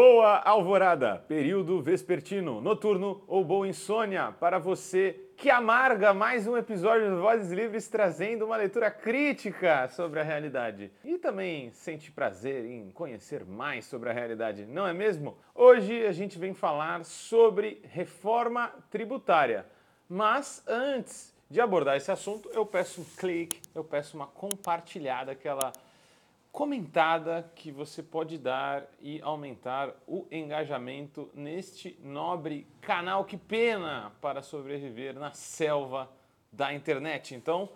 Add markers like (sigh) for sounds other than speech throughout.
Boa alvorada, período vespertino, noturno ou boa insônia para você que amarga mais um episódio do Vozes Livres trazendo uma leitura crítica sobre a realidade e também sente prazer em conhecer mais sobre a realidade, não é mesmo? Hoje a gente vem falar sobre reforma tributária, mas antes de abordar esse assunto, eu peço um clique, eu peço uma compartilhada, aquela comentada que você pode dar e aumentar o engajamento neste nobre canal que pena para sobreviver na selva da internet. Então,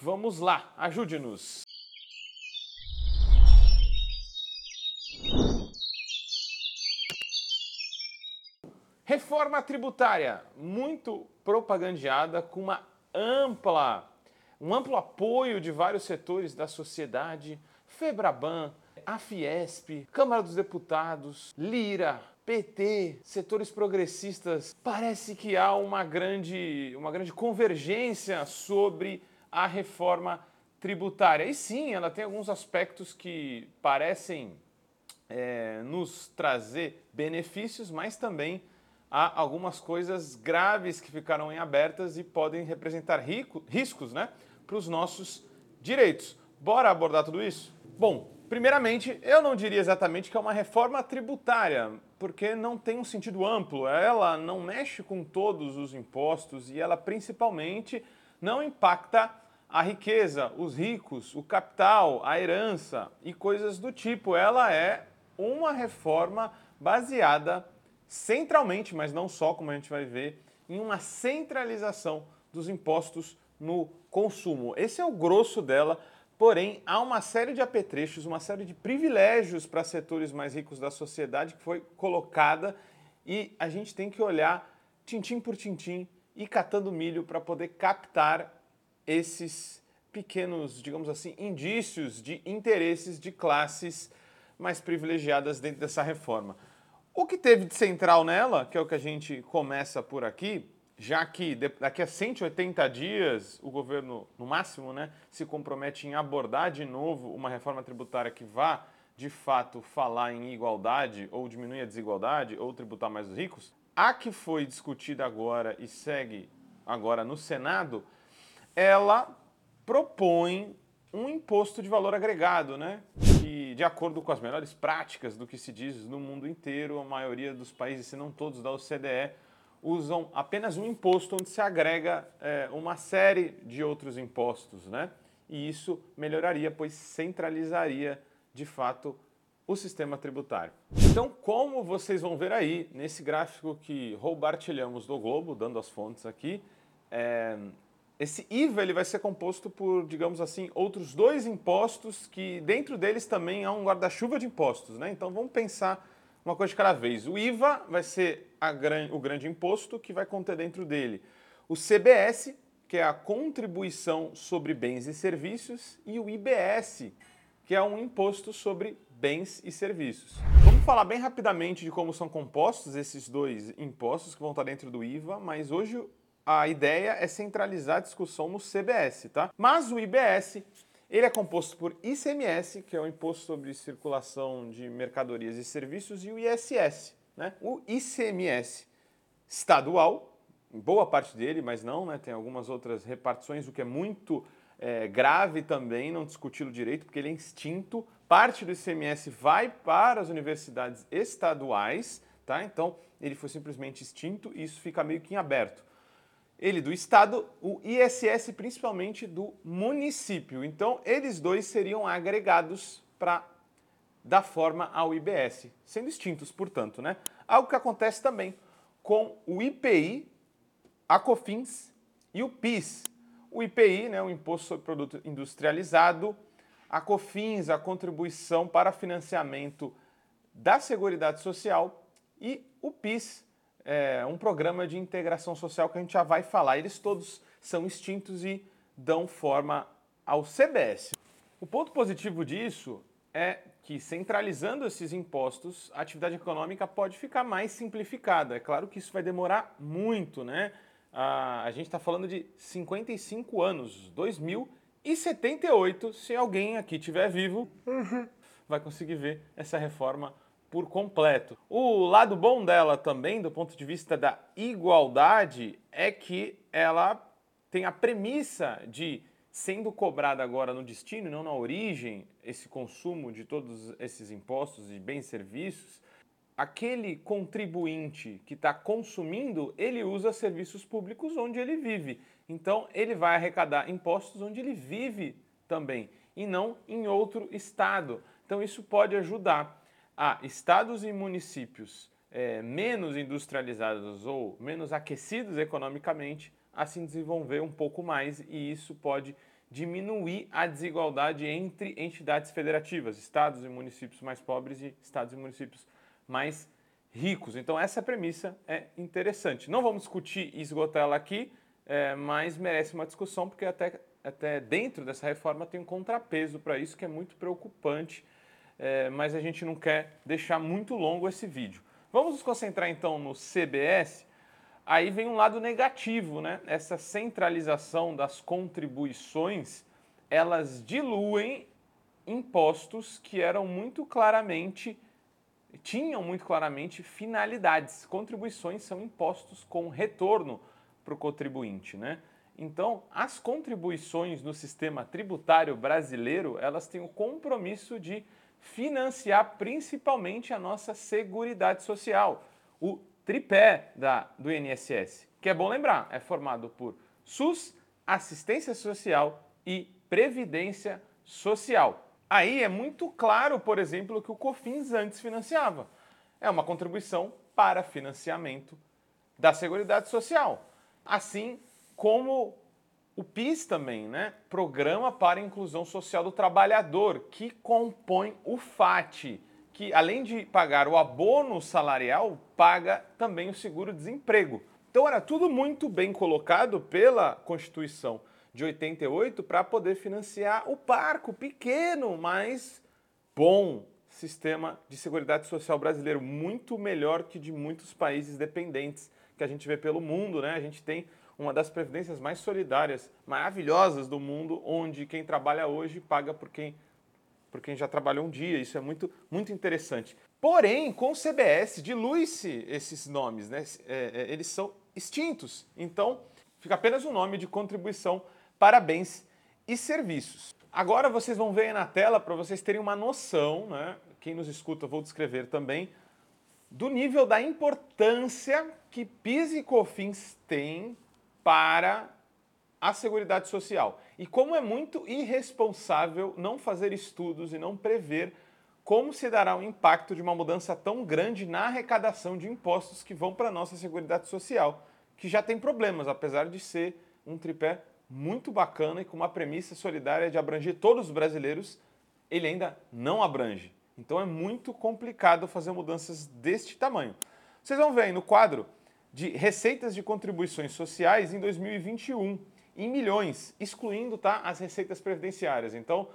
vamos lá, ajude-nos. Reforma tributária, muito propagandeada, com uma ampla, um amplo apoio de vários setores da sociedade Febraban, a Fiesp, Câmara dos Deputados, Lira, PT, setores progressistas, parece que há uma grande, uma grande convergência sobre a reforma tributária. E sim, ela tem alguns aspectos que parecem é, nos trazer benefícios, mas também há algumas coisas graves que ficaram em abertas e podem representar rico, riscos né, para os nossos direitos. Bora abordar tudo isso? Bom, primeiramente, eu não diria exatamente que é uma reforma tributária, porque não tem um sentido amplo. Ela não mexe com todos os impostos e ela principalmente não impacta a riqueza, os ricos, o capital, a herança e coisas do tipo. Ela é uma reforma baseada centralmente, mas não só, como a gente vai ver, em uma centralização dos impostos no consumo. Esse é o grosso dela. Porém, há uma série de apetrechos, uma série de privilégios para setores mais ricos da sociedade que foi colocada e a gente tem que olhar tintim por tintim e catando milho para poder captar esses pequenos, digamos assim, indícios de interesses de classes mais privilegiadas dentro dessa reforma. O que teve de central nela, que é o que a gente começa por aqui, já que daqui a 180 dias o governo, no máximo, né, se compromete em abordar de novo uma reforma tributária que vá, de fato, falar em igualdade ou diminuir a desigualdade ou tributar mais os ricos, a que foi discutida agora e segue agora no Senado, ela propõe um imposto de valor agregado, né? Que, de acordo com as melhores práticas do que se diz no mundo inteiro, a maioria dos países, se não todos da OCDE, usam apenas um imposto onde se agrega é, uma série de outros impostos, né? E isso melhoraria, pois centralizaria de fato o sistema tributário. Então, como vocês vão ver aí nesse gráfico que roubartilhamos do Globo, dando as fontes aqui, é, esse IVA ele vai ser composto por, digamos assim, outros dois impostos que dentro deles também há um guarda-chuva de impostos, né? Então vamos pensar uma coisa de cada vez. O IVA vai ser gran, o grande imposto que vai conter dentro dele o CBS, que é a contribuição sobre bens e serviços, e o IBS, que é um imposto sobre bens e serviços. Vamos falar bem rapidamente de como são compostos esses dois impostos que vão estar dentro do IVA, mas hoje a ideia é centralizar a discussão no CBS, tá? Mas o IBS ele é composto por ICMS, que é o Imposto sobre Circulação de Mercadorias e Serviços, e o ISS. Né? O ICMS estadual, boa parte dele, mas não, né? tem algumas outras repartições, o que é muito é, grave também, não discuti-lo direito, porque ele é extinto. Parte do ICMS vai para as universidades estaduais, tá? então ele foi simplesmente extinto e isso fica meio que em aberto ele do estado, o ISS principalmente do município. Então, eles dois seriam agregados para dar forma ao IBS, sendo extintos, portanto, né? Algo que acontece também com o IPI, a COFINS e o PIS. O IPI, né, o Imposto sobre Produto Industrializado, a COFINS, a contribuição para financiamento da Seguridade Social e o PIS, é, um programa de integração social que a gente já vai falar. Eles todos são extintos e dão forma ao CBS. O ponto positivo disso é que, centralizando esses impostos, a atividade econômica pode ficar mais simplificada. É claro que isso vai demorar muito, né? A, a gente está falando de 55 anos, 2078, se alguém aqui estiver vivo, vai conseguir ver essa reforma por completo. O lado bom dela também, do ponto de vista da igualdade, é que ela tem a premissa de sendo cobrada agora no destino e não na origem esse consumo de todos esses impostos de bens e serviços, aquele contribuinte que está consumindo, ele usa serviços públicos onde ele vive. Então, ele vai arrecadar impostos onde ele vive também e não em outro estado. Então, isso pode ajudar a estados e municípios é, menos industrializados ou menos aquecidos economicamente a se desenvolver um pouco mais e isso pode diminuir a desigualdade entre entidades federativas, estados e municípios mais pobres e estados e municípios mais ricos. Então essa premissa é interessante. Não vamos discutir e esgotar ela aqui, é, mas merece uma discussão porque até, até dentro dessa reforma tem um contrapeso para isso que é muito preocupante, é, mas a gente não quer deixar muito longo esse vídeo. Vamos nos concentrar então no CBS. Aí vem um lado negativo, né? Essa centralização das contribuições, elas diluem impostos que eram muito claramente tinham muito claramente finalidades. Contribuições são impostos com retorno para o contribuinte, né? Então, as contribuições no sistema tributário brasileiro, elas têm o compromisso de financiar principalmente a nossa seguridade social, o tripé da, do INSS, que é bom lembrar, é formado por SUS, assistência social e previdência social. Aí é muito claro, por exemplo, que o COFINS antes financiava. É uma contribuição para financiamento da Seguridade Social. Assim como o PIS também, né? Programa para a Inclusão Social do Trabalhador, que compõe o FAT, que além de pagar o abono salarial, paga também o seguro-desemprego. Então era tudo muito bem colocado pela Constituição de 88 para poder financiar o parco pequeno, mas bom sistema de seguridade social brasileiro, muito melhor que de muitos países dependentes que a gente vê pelo mundo, né? A gente tem uma das previdências mais solidárias, maravilhosas do mundo, onde quem trabalha hoje paga por quem por quem já trabalhou um dia. Isso é muito muito interessante. Porém, com o CBS dilui-se esses nomes, né? É, é, eles são extintos. Então, fica apenas o nome de contribuição para bens e serviços. Agora vocês vão ver aí na tela para vocês terem uma noção, né? Quem nos escuta, vou descrever também, do nível da importância que PIS e COFINS têm para a Seguridade Social. E como é muito irresponsável não fazer estudos e não prever como se dará o impacto de uma mudança tão grande na arrecadação de impostos que vão para a nossa Seguridade Social, que já tem problemas, apesar de ser um tripé muito bacana e com uma premissa solidária de abranger todos os brasileiros, ele ainda não abrange. Então é muito complicado fazer mudanças deste tamanho. Vocês vão ver aí no quadro de receitas de contribuições sociais em 2021, em milhões, excluindo tá, as receitas previdenciárias. Então,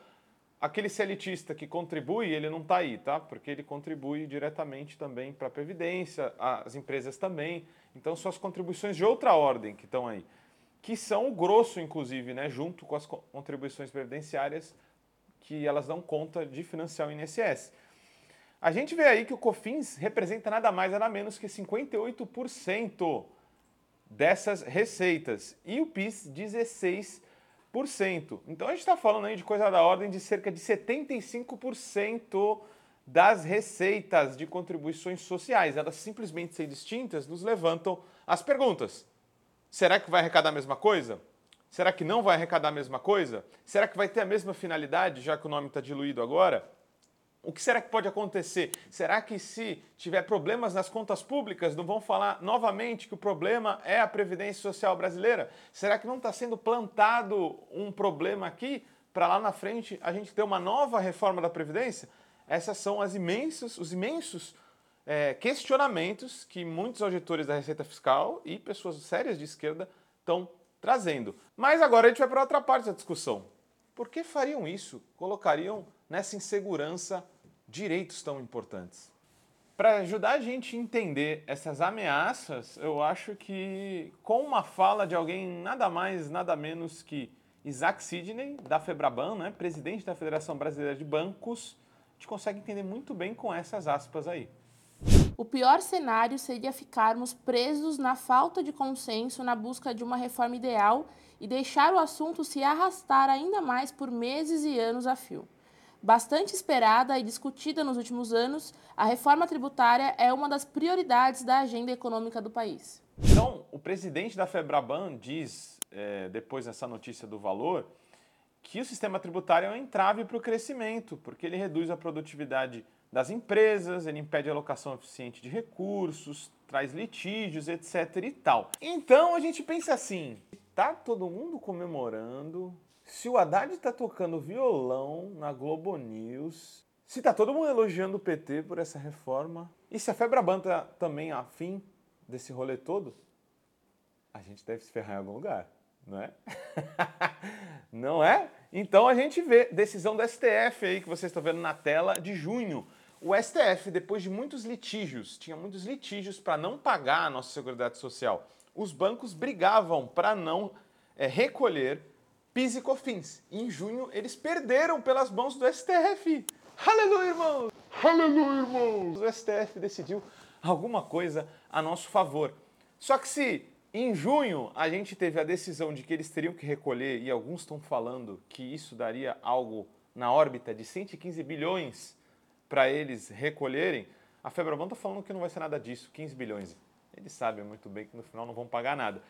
aquele celitista que contribui, ele não está aí, tá? Porque ele contribui diretamente também para a Previdência, as empresas também. Então, são as contribuições de outra ordem que estão aí que são o grosso, inclusive, né, junto com as contribuições previdenciárias, que elas dão conta de financiar o INSS. A gente vê aí que o COFINS representa nada mais nada menos que 58% dessas receitas e o PIS 16%. Então a gente está falando aí de coisa da ordem de cerca de 75% das receitas de contribuições sociais. Elas simplesmente sendo distintas nos levantam as perguntas. Será que vai arrecadar a mesma coisa? Será que não vai arrecadar a mesma coisa? Será que vai ter a mesma finalidade, já que o nome está diluído agora? O que será que pode acontecer? Será que se tiver problemas nas contas públicas, não vão falar novamente que o problema é a Previdência Social brasileira? Será que não está sendo plantado um problema aqui para lá na frente a gente ter uma nova reforma da Previdência? Essas são as imensos, os imensos é, questionamentos que muitos auditores da Receita Fiscal e pessoas sérias de esquerda estão trazendo. Mas agora a gente vai para outra parte da discussão. Por que fariam isso? Colocariam nessa insegurança direitos tão importantes? Para ajudar a gente a entender essas ameaças, eu acho que com uma fala de alguém nada mais, nada menos que Isaac Sidney, da Febraban, né, presidente da Federação Brasileira de Bancos, gente consegue entender muito bem com essas aspas aí. O pior cenário seria ficarmos presos na falta de consenso na busca de uma reforma ideal e deixar o assunto se arrastar ainda mais por meses e anos a fio. Bastante esperada e discutida nos últimos anos, a reforma tributária é uma das prioridades da agenda econômica do país. Então, o presidente da Febraban diz, é, depois dessa notícia do valor, que o sistema tributário é um entrave para o crescimento, porque ele reduz a produtividade das empresas, ele impede a alocação eficiente de recursos, traz litígios, etc e tal. Então a gente pensa assim, tá todo mundo comemorando, se o Haddad está tocando violão na Globo News, se está todo mundo elogiando o PT por essa reforma, e se a Febraban está também afim desse rolê todo, a gente deve se ferrar em algum lugar, não é? (laughs) não é? Então a gente vê decisão do STF aí que vocês estão vendo na tela de junho. O STF, depois de muitos litígios, tinha muitos litígios para não pagar a nossa Seguridade Social. Os bancos brigavam para não é, recolher PIS e COFINS. Em junho, eles perderam pelas mãos do STF. Aleluia, irmãos! Aleluia, irmãos! O STF decidiu alguma coisa a nosso favor. Só que se em junho a gente teve a decisão de que eles teriam que recolher, e alguns estão falando que isso daria algo na órbita de 115 bilhões para eles recolherem, a Febraban está falando que não vai ser nada disso, 15 bilhões. Eles sabem muito bem que no final não vão pagar nada.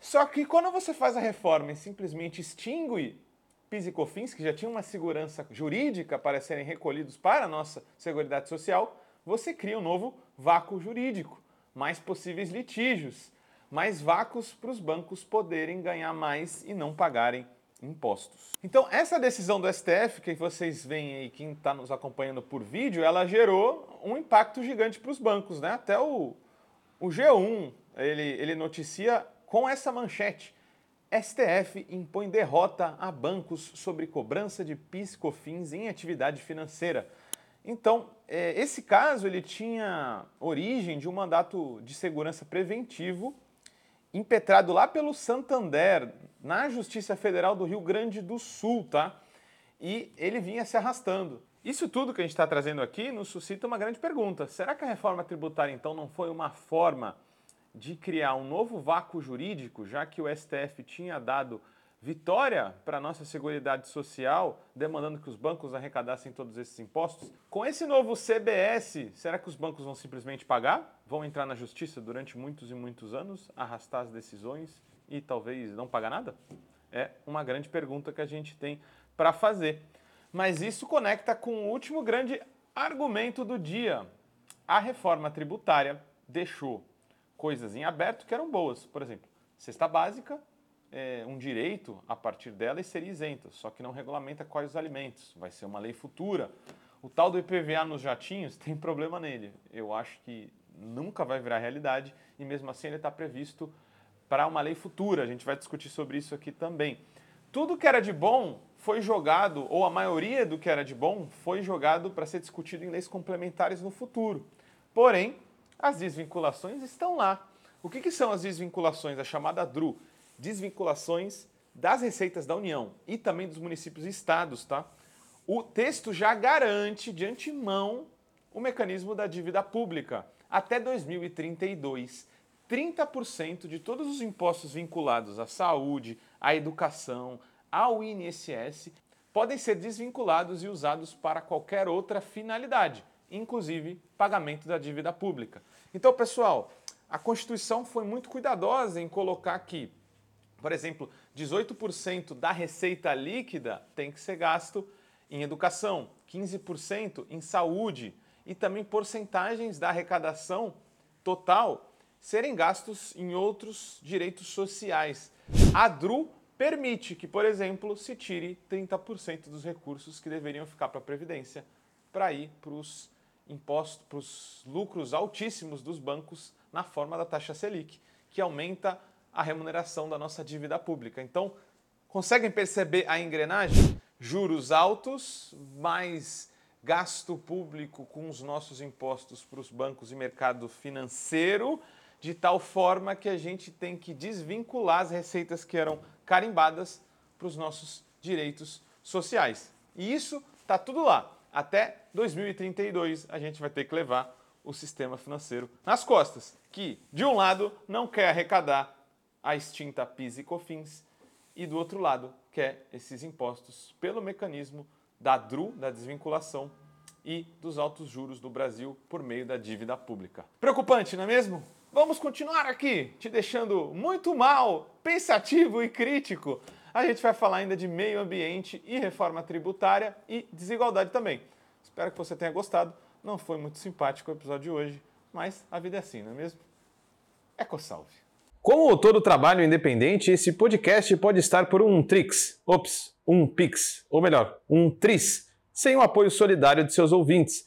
Só que quando você faz a reforma e simplesmente extingue PIS e COFINS, que já tinham uma segurança jurídica para serem recolhidos para a nossa Seguridade Social, você cria um novo vácuo jurídico, mais possíveis litígios, mais vácuos para os bancos poderem ganhar mais e não pagarem impostos. Então, essa decisão do STF, que vocês veem aí, quem está nos acompanhando por vídeo, ela gerou um impacto gigante para os bancos, né? Até o, o G1, ele, ele noticia com essa manchete. STF impõe derrota a bancos sobre cobrança de PIS/COFINS em atividade financeira. Então, é, esse caso ele tinha origem de um mandato de segurança preventivo impetrado lá pelo Santander, na Justiça Federal do Rio Grande do Sul, tá? E ele vinha se arrastando. Isso tudo que a gente está trazendo aqui nos suscita uma grande pergunta. Será que a reforma tributária, então, não foi uma forma de criar um novo vácuo jurídico, já que o STF tinha dado vitória para a nossa Seguridade Social, demandando que os bancos arrecadassem todos esses impostos? Com esse novo CBS, será que os bancos vão simplesmente pagar? Vão entrar na justiça durante muitos e muitos anos, arrastar as decisões e talvez não pagar nada? É uma grande pergunta que a gente tem para fazer. Mas isso conecta com o último grande argumento do dia. A reforma tributária deixou coisas em aberto que eram boas. Por exemplo, cesta básica é, um direito a partir dela e seria isenta, só que não regulamenta quais os alimentos. Vai ser uma lei futura. O tal do IPVA nos jatinhos (laughs) tem problema nele. Eu acho que nunca vai virar realidade e mesmo assim ele está previsto para uma lei futura. A gente vai discutir sobre isso aqui também. Tudo que era de bom foi jogado, ou a maioria do que era de bom foi jogado para ser discutido em leis complementares no futuro. Porém, as desvinculações estão lá. O que, que são as desvinculações? A chamada DRU, desvinculações das receitas da União e também dos municípios e estados, tá? O texto já garante de antemão o mecanismo da dívida pública. Até 2032, 30% de todos os impostos vinculados à saúde, à educação, ao INSS podem ser desvinculados e usados para qualquer outra finalidade, inclusive pagamento da dívida pública. Então, pessoal, a Constituição foi muito cuidadosa em colocar aqui por exemplo, 18% da receita líquida tem que ser gasto em educação, 15% em saúde e também porcentagens da arrecadação total serem gastos em outros direitos sociais. A DRU permite que, por exemplo, se tire 30% dos recursos que deveriam ficar para a Previdência para ir para os impostos, para os lucros altíssimos dos bancos na forma da taxa Selic, que aumenta a remuneração da nossa dívida pública. Então, conseguem perceber a engrenagem? Juros altos, mais gasto público com os nossos impostos para os bancos e mercado financeiro, de tal forma que a gente tem que desvincular as receitas que eram carimbadas para os nossos direitos sociais. E isso está tudo lá. até 2032 a gente vai ter que levar o sistema financeiro nas costas, que de um lado não quer arrecadar a extinta PIS e COFINS e do outro lado quer esses impostos pelo mecanismo da DRU, da desvinculação e dos altos juros do Brasil por meio da dívida pública. Preocupante, não é mesmo? Vamos continuar aqui, te deixando muito mal, pensativo e crítico. A gente vai falar ainda de meio ambiente e reforma tributária e desigualdade também. Espero que você tenha gostado. Não foi muito simpático o episódio de hoje, mas a vida é assim, não é mesmo? Ecosalve. Como todo trabalho independente, esse podcast pode estar por um Trix, ops, um Pix, ou melhor, um Tris, sem o apoio solidário de seus ouvintes.